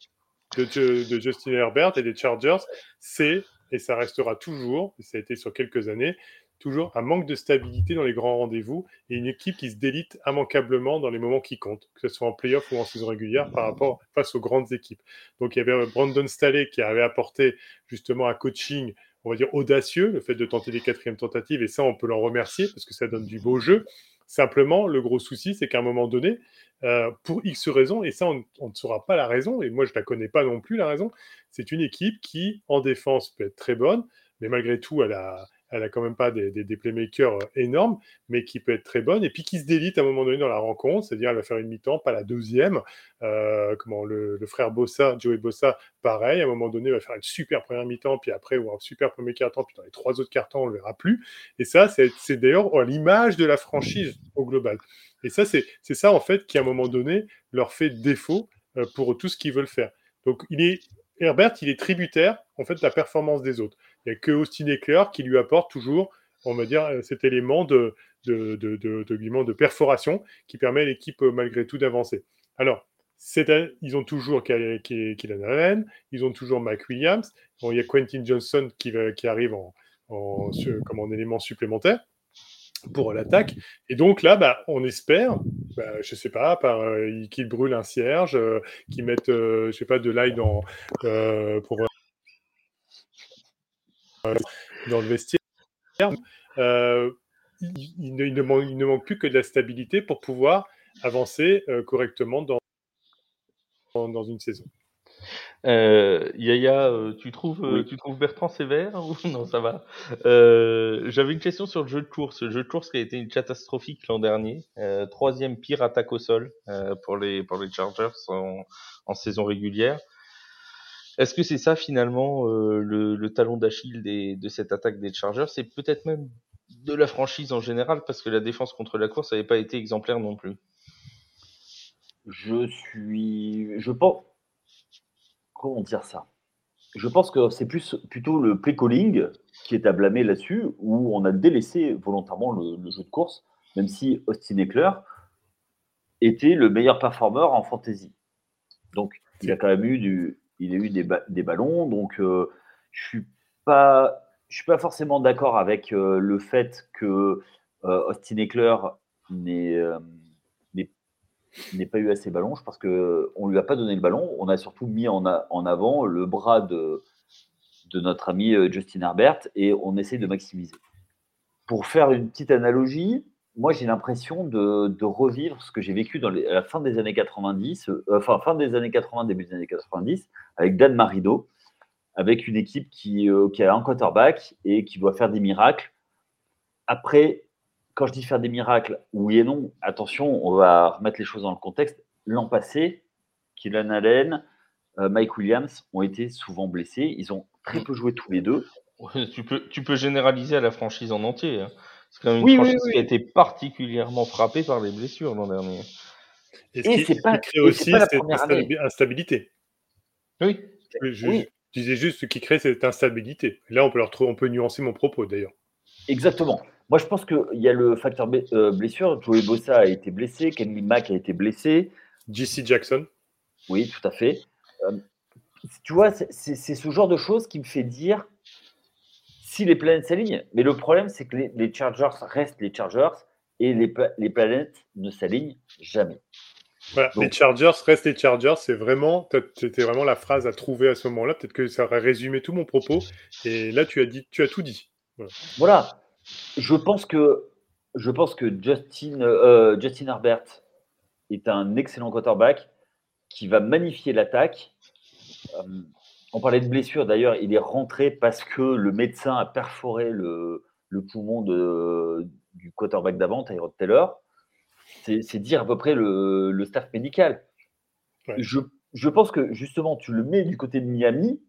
de, de, Justin Herbert et des Chargers, c'est, et ça restera toujours, et ça a été sur quelques années, toujours un manque de stabilité dans les grands rendez-vous et une équipe qui se délite immanquablement dans les moments qui comptent, que ce soit en playoff ou en saison régulière par rapport face aux grandes équipes. Donc il y avait Brandon Staley qui avait apporté justement un coaching on va dire, audacieux, le fait de tenter des quatrièmes tentatives, et ça, on peut l'en remercier parce que ça donne du beau jeu. Simplement, le gros souci, c'est qu'à un moment donné, euh, pour X raisons, et ça, on, ne saura pas la raison, et moi, je ne la connais pas non plus, la raison, c'est une équipe qui, en défense, peut être très bonne, mais malgré tout, elle a, elle a quand même pas des, playmakers euh, énormes, mais qui peut être très bonne, et puis qui se délite à un moment donné dans la rencontre, c'est-à-dire elle va faire une mi-temps, pas la deuxième. Euh, comment le, frère Bossa, Joey Bossa, pareil, à un moment donné, va faire une super première mi-temps, puis après, ou un super premier quart-temps, puis dans les trois autres quart-temps, on le verra plus. Et ça, c'est d'ailleurs l'image de la franchise au global. Et ça, c'est ça, en fait, qui, à un moment donné, leur fait défaut euh, pour tout ce qu'ils veulent faire. Donc, Herbert, il est tributaire, en fait, de la performance des autres. Il n'y a que Austin Eckler qui lui apporte toujours, on va dire, euh, cet élément de, de, de, de, perforation qui permet à l'équipe, euh, malgré tout, d'avancer. Alors, ils ont toujours Kylian Allen, ils ont toujours Mike Williams. il y a Quentin Johnson qui, qui arrive en, en, comme en élément supplémentaire pour l'attaque. Et donc là, bah, on espère, bah, je sais pas, par euh, qu'ils brûlent un cierge, euh, qu'ils mettent, euh, je sais pas, de l'ail dans pour dans le vestiaire. Il, ne, manque, plus que de la stabilité pour pouvoir avancer correctement dans, dans une saison. Euh, Yaya, euh, tu trouves, euh, tu trouves Bertrand sévère ou <laughs> non ça va euh, J'avais une question sur le jeu de course. Le jeu de course qui a été une catastrophique l'an dernier, euh, troisième pire attaque au sol pour les pour les Chargers en, en saison régulière. Est-ce que c'est ça finalement le, le, talon d'Achille de cette attaque des Chargers C'est peut-être même de la franchise en général parce que la défense contre la course n'avait pas été exemplaire non plus. Je suis, je pense, comment dire ça? Je pense que c'est plutôt le play calling qui est à blâmer là-dessus, où on a délaissé volontairement le, jeu de course, même si Austin Eckler était le meilleur performeur en fantasy. Donc, il a quand même eu du, il a eu des, des ballons. Donc, euh, je suis pas, je suis pas forcément d'accord avec euh, le fait que euh, Austin Eckler n'ait pas eu assez de ballons. Je pense qu'on ne lui a pas donné le ballon. On a surtout mis en, en avant le bras de, de notre ami Justin Herbert et on essaie de maximiser. Pour faire une petite analogie, moi j'ai l'impression de, de, revivre ce que j'ai vécu dans à la fin des années 90, euh, enfin fin des années 80, début des années 90, avec Dan Marido, avec une équipe qui, euh, qui a un quarterback et qui doit faire des miracles. Après quand je dis faire des miracles, oui et non, attention, on va remettre les choses dans le contexte. L'an passé, Kylian Allen, euh, Mike Williams ont été souvent blessés. Ils ont très peu joué tous les deux. <laughs> tu, peux, tu peux généraliser à la franchise en entier. Hein. C'est quand même une franchise qui a été particulièrement frappée par les blessures l'an dernier. Et, ce qui, pas, crée aussi cette instabilité. Oui. Je, disais juste ce qui crée cette instabilité. Là, on peut, leur, on peut nuancer mon propos d'ailleurs. Exactement. Moi, je pense qu'il y a le facteur euh, blessure. Joey Bossa a été blessé, Kenny Mack a été blessé. JC Jackson. Oui, tout à fait. Euh, tu vois, c'est ce genre de choses qui me fait dire si les planètes s'alignent. Mais le problème, c'est que les, Chargers restent les Chargers et les, les planètes ne s'alignent jamais. Voilà, les Chargers restent les Chargers, c'est vraiment, c'était vraiment la phrase à trouver à ce moment-là. Peut-être que ça aurait résumé tout mon propos. Et là, tu as dit, tu as tout dit. Voilà. voilà. Je pense que, je pense que Justin, euh, Justin Herbert est un excellent quarterback qui va magnifier l'attaque. Euh, on parlait de blessure, d'ailleurs, il est rentré parce que le médecin a perforé le, poumon de, du quarterback d'avant, Tyrod Taylor. C'est dire à peu près le, staff médical. Je, je, pense que justement, tu le mets du côté de Miami.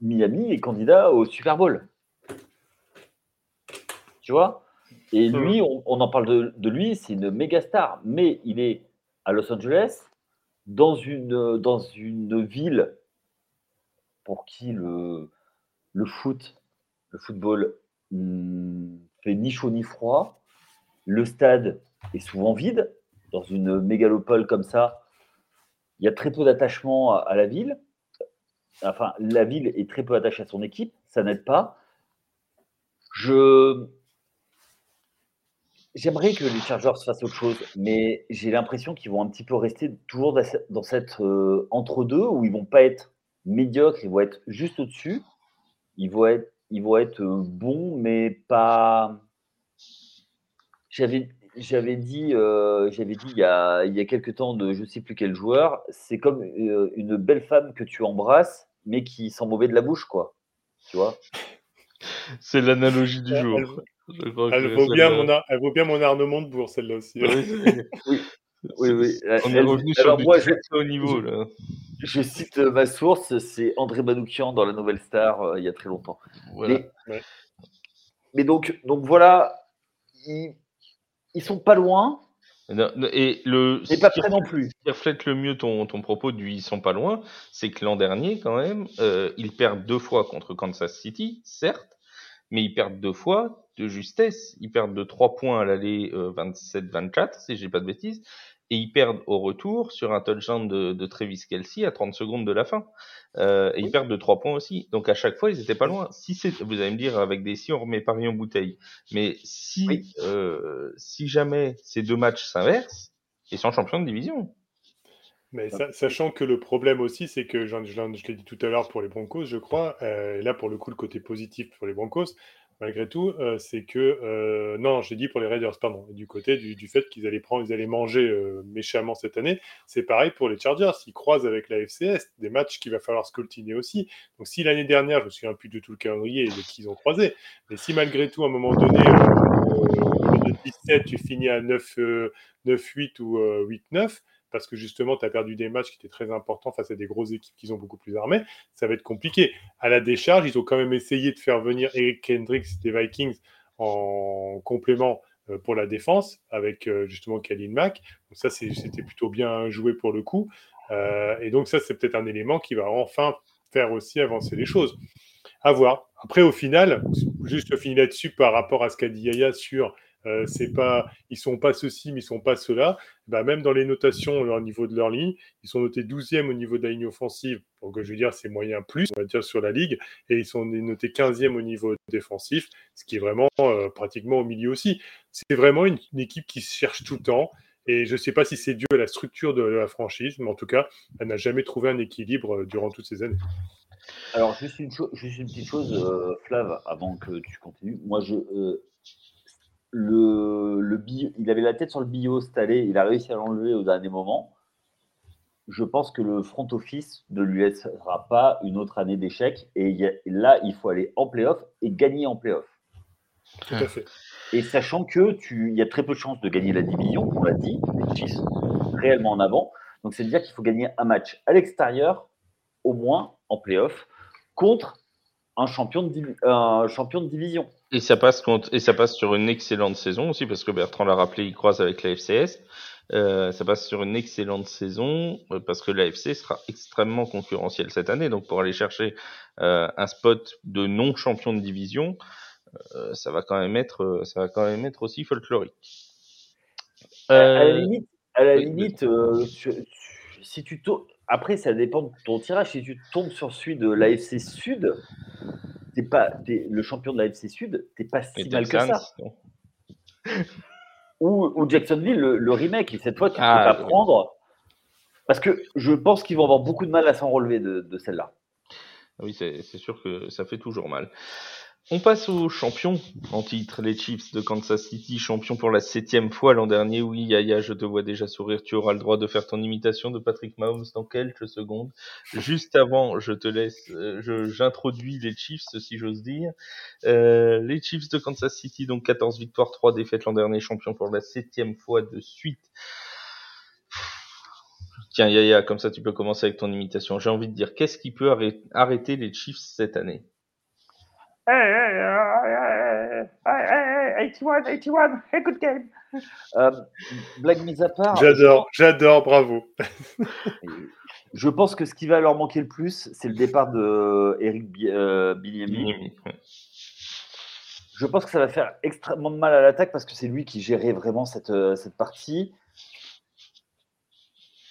Miami est candidat au Super Bowl tu vois? Et lui, on, en parle de, lui, c'est une méga star, mais il est à Los Angeles, dans une, dans une ville pour qui le, le foot, le football hmm, fait ni chaud ni froid. Le stade est souvent vide. Dans une mégalopole comme ça, il y a très peu d'attachement à la ville. Enfin, la ville est très peu attachée à son équipe, ça n'aide pas. Je, J'aimerais que les Chargers fassent autre chose, mais j'ai l'impression qu'ils vont un petit peu rester toujours dans cette euh, entre-deux où ils vont pas être médiocres, ils vont être juste au-dessus. Ils vont être, ils vont être euh, bons, mais pas. J'avais, j'avais dit, euh, j'avais dit il y, a, il y a quelques temps de je sais plus quel joueur, c'est comme une belle femme que tu embrasses, mais qui sent mauvais de la bouche, quoi. Tu vois? C'est l'analogie du jour. elle- vaut, bien celle-là- mon elle vaut bien mon Arnaud Montebourg, celle-là aussi. Oui, Oui, oui. On est revenu sur alors du moi, très je- haut niveau là. Je cite euh, ma source, c'est André Manoukian dans La Nouvelle Star euh, il y a très longtemps. Voilà. Mais, Ouais. mais donc, donc voilà, ils, ils sont pas loin, Non, Et le ce pas qui près non plus. Ce qui reflète le mieux ton, ton propos du ils sont pas loin, c'est que l'an dernier, quand même, euh, ils perdent deux fois contre Kansas City, certes, mais ils perdent deux fois de justesse. Ils perdent de trois points à l'aller euh, 27-24, si j'ai pas de bêtises, et ils perdent au retour sur un touchdown de, de Travis Kelsey à 30 secondes de la fin. Euh, et ils perdent de trois points aussi. Donc à chaque fois, ils étaient pas loin. Si c'est, vous allez me dire, avec des si, on remet Paris en bouteille. Mais si, Oui. euh, si jamais ces deux matchs s'inversent, ils sont champions de division. Mais sa- sachant que le problème aussi, c'est que, je, l'ai dit tout à l'heure pour les Broncos, je crois, euh, et là pour le coup, le côté positif pour les Broncos, malgré tout, euh, c'est que. euh, non, j'ai dit pour les Raiders, pardon, du côté du, fait qu'ils allaient, prendre, ils allaient manger euh, méchamment cette année, c'est pareil pour les Chargers. Ils croisent avec la FCS, des matchs qu'il va falloir scoltiner aussi. Donc si l'année dernière, je me souviens plus de tout le calendrier et de ont croisé, mais si malgré tout, à un moment donné, de 17, tu finis à 9, euh, 9-8 ou euh, 8-9, parce que justement, tu as perdu des matchs qui étaient très importants face à des grosses équipes qui sont beaucoup plus armées, ça va être compliqué. À la décharge, ils ont quand même essayé de faire venir Eric Kendricks des Vikings en complément euh, pour la défense avec euh, justement Khalil Mack. Donc ça, c'était plutôt bien joué pour le coup. Euh, et donc ça, c'est peut-être un élément qui va enfin faire aussi avancer les choses. À voir. Après, au final, juste finir là-dessus par rapport à ce qu'a dit Yaya sur euh, c'est pas, ils sont pas ceci, mais ils sont pas cela. Bah, même dans les notations au niveau de leur ligne, ils sont notés 12e au niveau de la ligne offensive. Donc, je veux dire, c'est moyen plus, on va dire, sur la ligue. Et ils sont notés 15e au niveau défensif, ce qui est vraiment euh, pratiquement au milieu aussi. C'est vraiment une, équipe qui se cherche tout le temps. Et je ne sais pas si c'est dû à la structure de la franchise, mais en tout cas, elle n'a jamais trouvé un équilibre euh, durant toutes ces années. Alors, juste une, juste une petite chose, euh, Flav, avant que tu continues. Moi, je, euh, le, le bio- il avait la tête sur le bio année, il a réussi à l'enlever au dernier moment. Je pense que le front office ne lui laissera pas une autre année d'échec. Et a- là, il faut aller en playoff et gagner en playoff. Tout à fait. Et sachant que tu, il y a très peu de chances de gagner la division, on l'a dit, les Chiefs sont réellement en avant. Donc c'est dire qu'il faut gagner un match à l'extérieur, au moins en playoff, contre un champion de, un champion de division. Et ça passe contre, et ça passe sur une excellente saison aussi parce que Bertrand l'a rappelé, il croise avec la FCS. Euh, ça passe sur une excellente saison euh, parce que la FC sera extrêmement concurrentielle cette année. Donc pour aller chercher euh, un spot de non champion de division, euh, ça va quand même être, ça va quand même être aussi folklorique. À- la limite, à la si tu tombes, après ça dépend de ton tirage. Si tu tombes sur celui de l'AFC Sud, t'es pas, t'es le champion de l'AFC Sud, t'es pas si mal que ça. Ou, ou Jacksonville, le, le remake. Et cette fois, tu ne Ah, peux pas oui. prendre. Parce que je pense qu'ils vont avoir beaucoup de mal à s'en relever de, de celle-là. Oui, c'est c'est sûr que ça fait toujours mal. On passe aux champions en titre, les Chiefs de Kansas City, champions pour la septième fois l'an dernier. Oui, Yaya, je te vois déjà sourire. Tu auras le droit de faire ton imitation de Patrick Mahomes dans quelques secondes. Juste avant, je te laisse, euh, j'introduis les Chiefs, si j'ose dire. Euh, les Chiefs de Kansas City, donc 14 victoires, 3 défaites l'an dernier, champions pour la septième fois de suite. Tiens, Yaya, comme ça tu peux commencer avec ton imitation. J'ai envie de dire, qu'est-ce qui peut arrêt- arrêter les Chiefs cette année? Hey, hey, hey, hey, hey, hey, 81, 81, hey, good game. Euh, blague mise à part, J'adore, j'adore, bravo. je pense que ce qui va leur manquer le plus, c'est le départ de Eric euh, Bieniemy. Je pense que ça va faire extrêmement de mal à l'attaque parce que c'est lui qui gérait vraiment cette, euh, cette partie.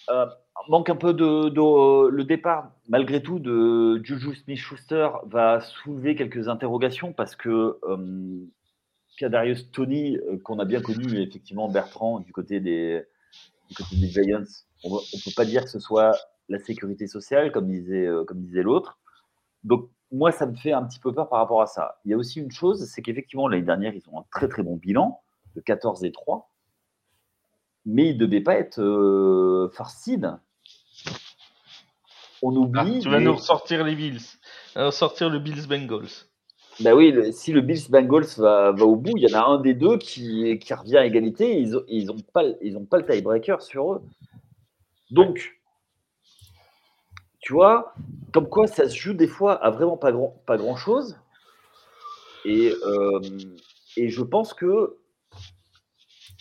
Euh, manque un peu de, le départ, malgré tout, de Juju Smith-Schuster va soulever quelques interrogations parce que euh, Tony, euh, qu'on a bien connu effectivement Bertrand du côté des, du côté des Giants, on ne peut pas dire que ce soit la sécurité sociale comme disait, euh, comme disait l'autre. Donc moi, ça me fait un petit peu peur par rapport à ça. Il y a aussi une chose, c'est qu'effectivement, l'année dernière, ils ont un très très bon bilan de 14 et 3, mais ils ne devaient pas être euh, farcides. On Ah, oublie. tu vas mais- nous ressortir les Bills. Alors sortir le Bills Bengals. Bah oui, le- si le Bills Bengals va, va au bout, il y en a un des deux qui, qui revient à égalité. Ils n'ont ils ont pas, le- ils ont pas le tiebreaker sur eux. Donc, tu vois, comme quoi ça se joue des fois à vraiment pas grand, pas grand chose. Et, euh, et je pense que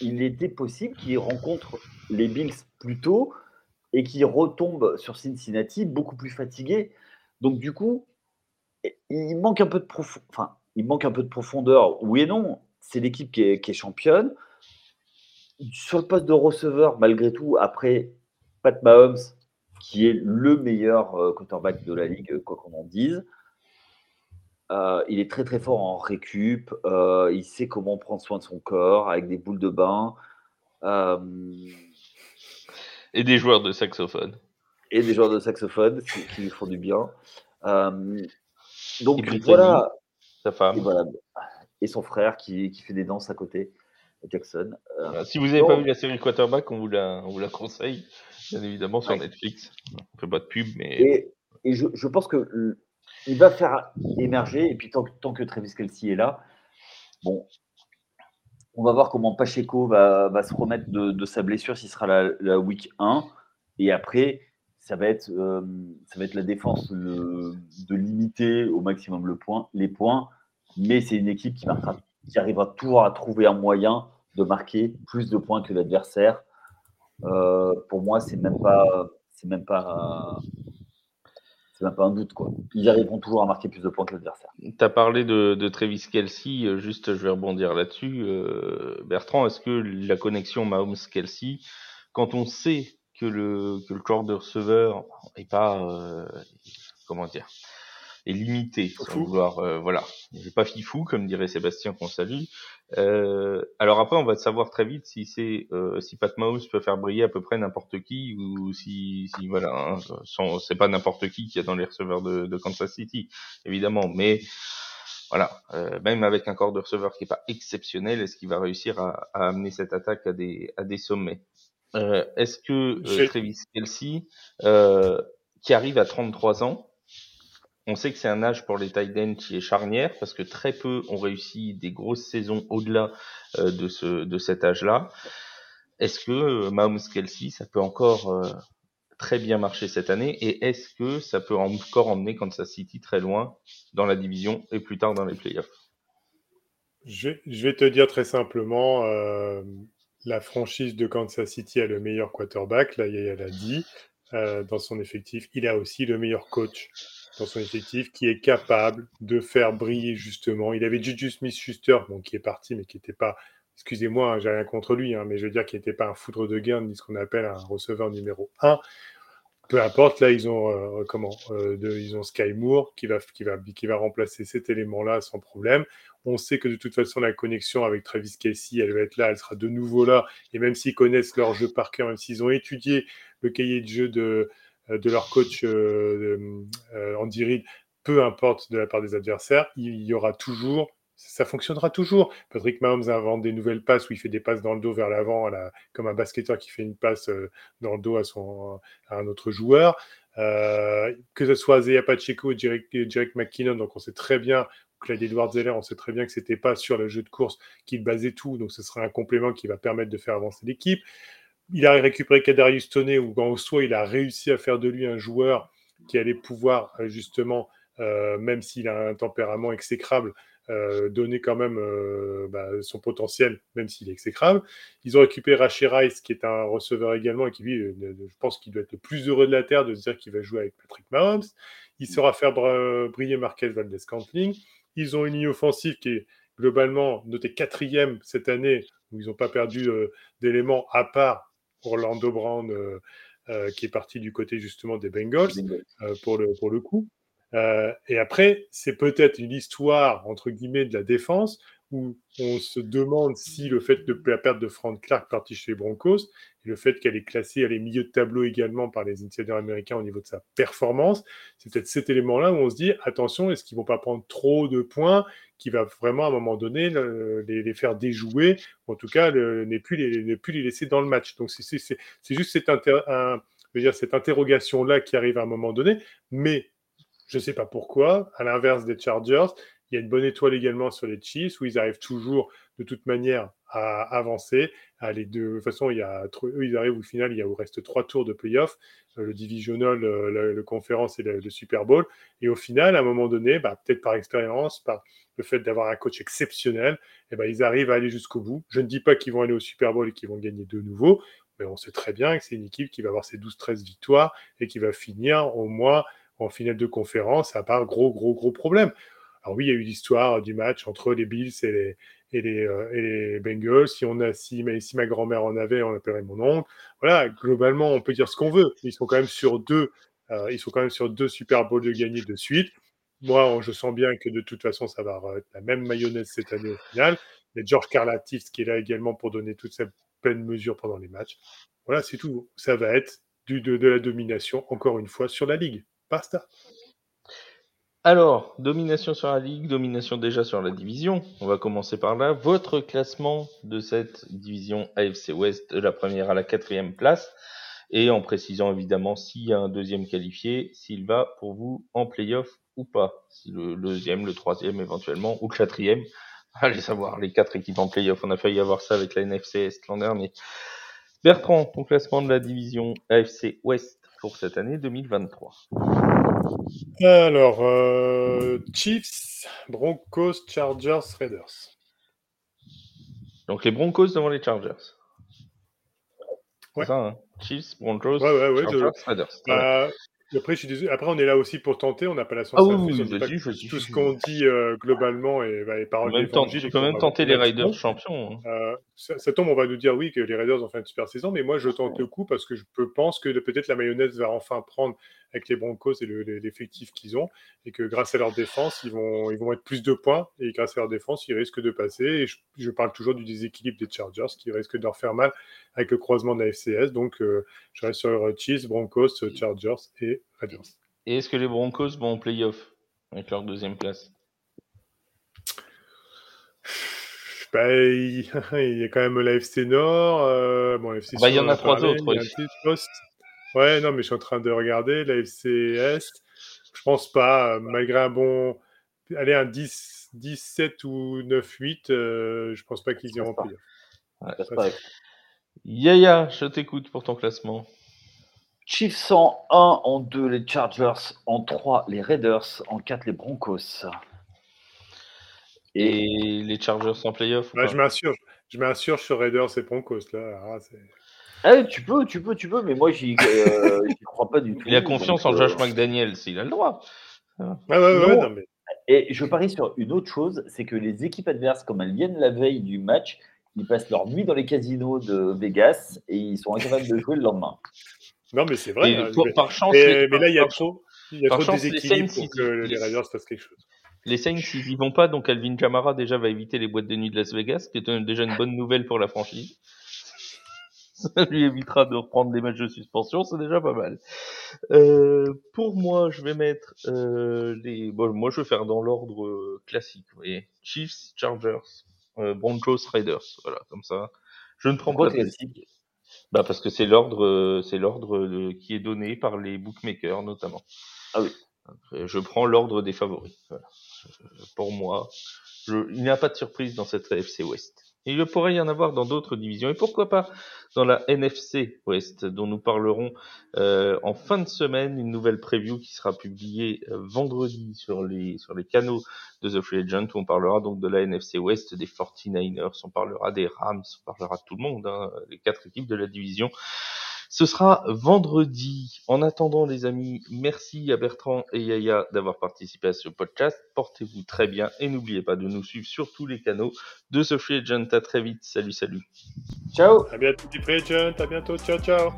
il était possible qu'ils rencontrent les Bills plus tôt et qu'ils retombent sur Cincinnati beaucoup plus fatigués. Donc du coup, il manque un peu de profondeur. Enfin, il manque un peu de profondeur. Oui et non. C'est l'équipe qui est, qui championne. Sur le poste de receveur, malgré tout, après Pat Mahomes, qui est le meilleur euh, quarterback de la ligue, quoi qu'on en dise. Euh, il est très très fort en récup. euh, il sait comment prendre soin de son corps avec des boules de bain. Et des joueurs de saxophone. et des joueurs de saxophone qui, qui lui font du bien. Euh, Et donc Brittany. voilà, Sa femme. et voilà, et son frère qui, qui fait des danses à côté, Jackson. Euh. Si vous n'avez pas vu la série Quarterback, on vous la, on vous la conseille, bien évidemment, sur Ouais. Netflix. On fait pas de pub, mais et et je, je pense que il va faire émerger, et puis tant, que- tant que Travis Kelsey est là, bon, on va voir comment Pacheco va, se remettre de, sa blessure s'il sera la, week 1. Et après, ça va être, euh, la défense de limiter au maximum les points. Mais c'est une équipe qui, arrivera toujours à trouver un moyen de marquer plus de points que l'adversaire. Euh, pour moi, c'est même c'est même pas, c'est même pas un doute quoi. Ils arriveront toujours à marquer plus de points que l'adversaire. tu as parlé de, de Travis Kelsey, euh, juste je vais rebondir là-dessus. Euh, Bertrand, est-ce que la connexion Mahomes-Kelsey, quand on sait que le, que le corps de receveur est pas, euh, comment dire, est limité, sans vouloir, euh, voilà, il est pas fifou, comme dirait Sébastien qu'on salue. Euh, alors après, on va savoir très vite si c'est, euh, si Pat Mahomes peut faire briller à peu près n'importe qui ou si, si voilà, hein, c'est pas n'importe qui qui a dans les receveurs de, de Kansas City, évidemment, mais voilà, euh, même avec un corps de receveur qui est pas exceptionnel, est-ce qu'il va réussir à, à amener cette attaque à des, à des sommets? Euh, Est-ce que euh, Travis Kelsey, euh, qui arrive à 33 ans, on sait que c'est un âge pour les tight qui est charnière parce que très peu ont réussi des grosses saisons au-delà euh, de ce de cet âge-là. Est-ce que euh, Mahomes Kelsey, ça peut encore euh, très bien marcher cette année? Et est-ce que ça peut encore emmener Kansas City très loin dans la division et plus tard dans les playoffs? Je je vais te dire très simplement, la franchise de Kansas City a le meilleur quarterback, là Yaya l'a dit, dans son effectif. Il a aussi le meilleur coach dans son effectif qui est capable de faire briller justement. Il avait Juju Smith-Schuster, bon, qui est parti, mais qui n'était pas, excusez-moi, hein, j'ai rien contre lui, hein, mais je veux dire qu'il n'était pas un foudre de guerre ni ce qu'on appelle un receveur numéro 1. Peu importe, là, ils ont, euh, comment, euh, ils ont Sky Moore qui va, qui, va, qui va remplacer cet élément-là sans problème. On sait que de toute façon, la connexion avec Travis Casey, elle va être là, elle sera de nouveau là. Et même s'ils connaissent leur jeu par cœur, même s'ils ont étudié le cahier de jeu de, de leur coach euh, euh, Andy Reid, peu importe de la part des adversaires, il y aura toujours, ça fonctionnera toujours. Patrick Mahomes invente des nouvelles passes où il fait des passes dans le dos vers l'avant, comme un basketteur qui fait une passe euh, dans le dos à, son, à un autre joueur. Euh, que ce soit Zaya Pacheco Jerick, Jerick McKinnon, donc on sait très bien Clyde Edwards Zeller, on sait très bien que c'était pas sur le jeu de course qu'il basait tout, donc ce sera un complément qui va permettre de faire avancer l'équipe. Il a récupéré Kadarius Toney, où en soi, il a réussi à faire de lui un joueur qui allait pouvoir, euh, justement, euh, même s'il a un tempérament exécrable, euh, donner quand même bah, son potentiel, même s'il est exécrable. Ils ont récupéré Rashi Rice, qui est un receveur également, et qui, lui, je pense qu'il doit être le plus heureux de la Terre de se dire qu'il va jouer avec Patrick Mahomes. Il saura faire br- briller Marquez Valdez-Scantling. Ils ont une ligne offensive qui est globalement notée quatrième cette année, où ils n'ont pas perdu d'éléments à part Orlando Brown, euh, euh, qui est parti du côté justement des Bengals euh, pour, le, pour le coup. Et après, c'est peut-être une histoire, entre guillemets, de la défense, où on se demande si le fait de la perte de Frank Clark parti chez les Broncos, et le fait qu'elle est classée à les milieux de tableau également par les insiders américains au niveau de sa performance, c'est peut-être cet élément-là où on se dit, attention, est-ce qu'ils vont pas prendre trop de points qui va vraiment à un moment donné le- les, les faire déjouer, ou en tout cas ne plus les, plus les laisser dans le match. Donc c'est- juste cette, inter- cette interrogation-là qui arrive à un moment donné, mais je ne sais pas pourquoi, à l'inverse des Chargers, Il y a une bonne étoile également sur les Chiefs, où ils arrivent toujours de toute manière à avancer. À les de façon, il y a, eux, ils arrivent au final, il, y a, reste trois tours de playoff, euh, le divisional, euh, le, le, conférence et le, le, Super Bowl. Et au final, à un moment donné, bah, peut-être par expérience, par le fait d'avoir un coach exceptionnel, et eh ben, ils arrivent à aller jusqu'au bout. Je ne dis pas qu'ils vont aller au Super Bowl et qu'ils vont gagner de nouveau, mais on sait très bien que c'est une équipe qui va avoir ses 12-13 victoires et qui va finir au moins en finale de conférence, à part gros, gros, gros problème. Alors oui, il y a eu l'histoire du match entre les Bills et les, Bengals. Si, a, ma grand-mère en avait, on appellerait mon oncle. Voilà, globalement, on peut dire ce qu'on veut. Ils sont quand même sur deux, euh, Super Bowls de gagner de suite. Moi, je sens bien que de toute façon, ça va être la même mayonnaise cette année au final. Mais George Karlatif, qui est là également pour donner toute sa pleine mesure pendant les matchs. Voilà, c'est tout. Ça va être de la domination, encore une fois, sur la Ligue. Basta. Alors, domination sur la Ligue, domination déjà sur la division. On va commencer par là. Votre classement de cette division AFC West, de la première à la quatrième place. Et en précisant évidemment s'il y a un deuxième qualifié, s'il va pour vous en playoff ou pas. Si le, deuxième, le troisième éventuellement, ou le quatrième. <laughs> Allez savoir, les quatre équipes en playoff. On a failli avoir ça avec la NFC Est l'an dernier. Bertrand, ton classement de la division AFC West pour cette année 2023. Alors, euh, Chiefs, Broncos, Chargers, Raiders. Donc les Broncos devant les Chargers. Ouais. C'est ça, hein Chiefs, Broncos, ouais, ouais, ouais, Chargers. Raiders. Bah, après, je suis désolé. Après, on est là aussi pour tenter. On n'a pas la Ah oui, sensation. oui, vas-y, vas-y. tout ce qu'on dit euh, globalement et bah, paroles peux même, d'évangile tu et peux même tenter les. Raiders champions. hein. Euh, ça, ça tombe, on va nous dire oui que les Raiders ont fait une super saison, mais moi je tente le coup parce que je pense que peut-être la mayonnaise va enfin prendre avec les Broncos et le- le- l'effectif qu'ils ont, et que grâce à leur défense, ils vont, ils vont mettre plus de points, et grâce à leur défense, ils risquent de passer. Et je, je parle toujours du déséquilibre des Chargers qui risque de leur faire mal avec le croisement de la FCS. Donc euh, je reste sur Chiefs, Broncos, Chargers et Raiders. Et est-ce que les Broncos vont en playoff avec leur deuxième place? Bah, <laughs> il, y a quand même la FC Nord. euh, bon, FC Bah, il y en a trois autres, oui. Ouais, non, mais je suis en train de regarder la FC Est. Je pense pas, euh, malgré un bon. Allez, un 10, 17 ou 9-8, euh, je pense pas qu'ils iront plus. Ouais. Yaya, je t'écoute pour ton classement. Chiefs en 1, en 2 les Chargers, en 3 les Raiders, en 4 les Broncos. Et les Chargers en playoff Bah, je m'assure, je m'assure sur Raiders et Broncos. Là. Ah, oui, tu peux, tu peux, tu peux, mais moi j'y euh, crois pas du tout. Il a confiance donc, en euh, Josh McDaniels, il a le droit. Ah, ouais, ouais, Non. non, mais. Et je parie sur une autre chose, c'est que les équipes adverses, comme elles viennent la veille du match, ils passent leur nuit dans les casinos de Vegas et ils sont incapables de jouer le lendemain. Non, mais c'est vrai. Hein, pour- mais- par chance, mais, les- mais là, il y a trop, il y a par trop de chance, les déséquilibre Saints, pour que ils- les Raiders fassent quelque chose. Les Saints, ils y vont pas, donc Alvin Kamara déjà va éviter les boîtes de nuit de Las Vegas, qui est déjà une bonne nouvelle pour la franchise. Ça lui évitera de reprendre des matchs de suspension, c'est déjà pas mal. Euh, pour moi, je vais mettre euh, les. Bon, moi, je vais faire dans l'ordre euh, classique, vous voyez. Chiefs, Chargers, Broncos, Raiders, voilà, comme ça. Je ne prends Pourquoi pas de classique Bah parce que c'est l'ordre, euh, c'est l'ordre euh, qui est donné par les bookmakers notamment. Ah oui. Euh, Je prends l'ordre des favoris. Voilà. Euh, Pour moi, je- il n'y a pas de surprise dans cette AFC West. Il pourrait y en avoir dans d'autres divisions. Et pourquoi pas dans la NFC West, dont nous parlerons euh, en fin de semaine, une nouvelle preview qui sera publiée euh, vendredi sur les sur les canaux de The Free Agent, où on parlera donc de la NFC West, des 49ers, on parlera des Rams, on parlera de tout le monde, hein, les quatre équipes de la division. Ce sera vendredi. En attendant, les amis, merci à Bertrand et Yaya d'avoir participé à ce podcast. Portez-vous très bien et n'oubliez pas de nous suivre sur tous les canaux de The Free Agent. À très vite. Salut, salut. Ciao À bientôt. À bientôt. Ciao, ciao.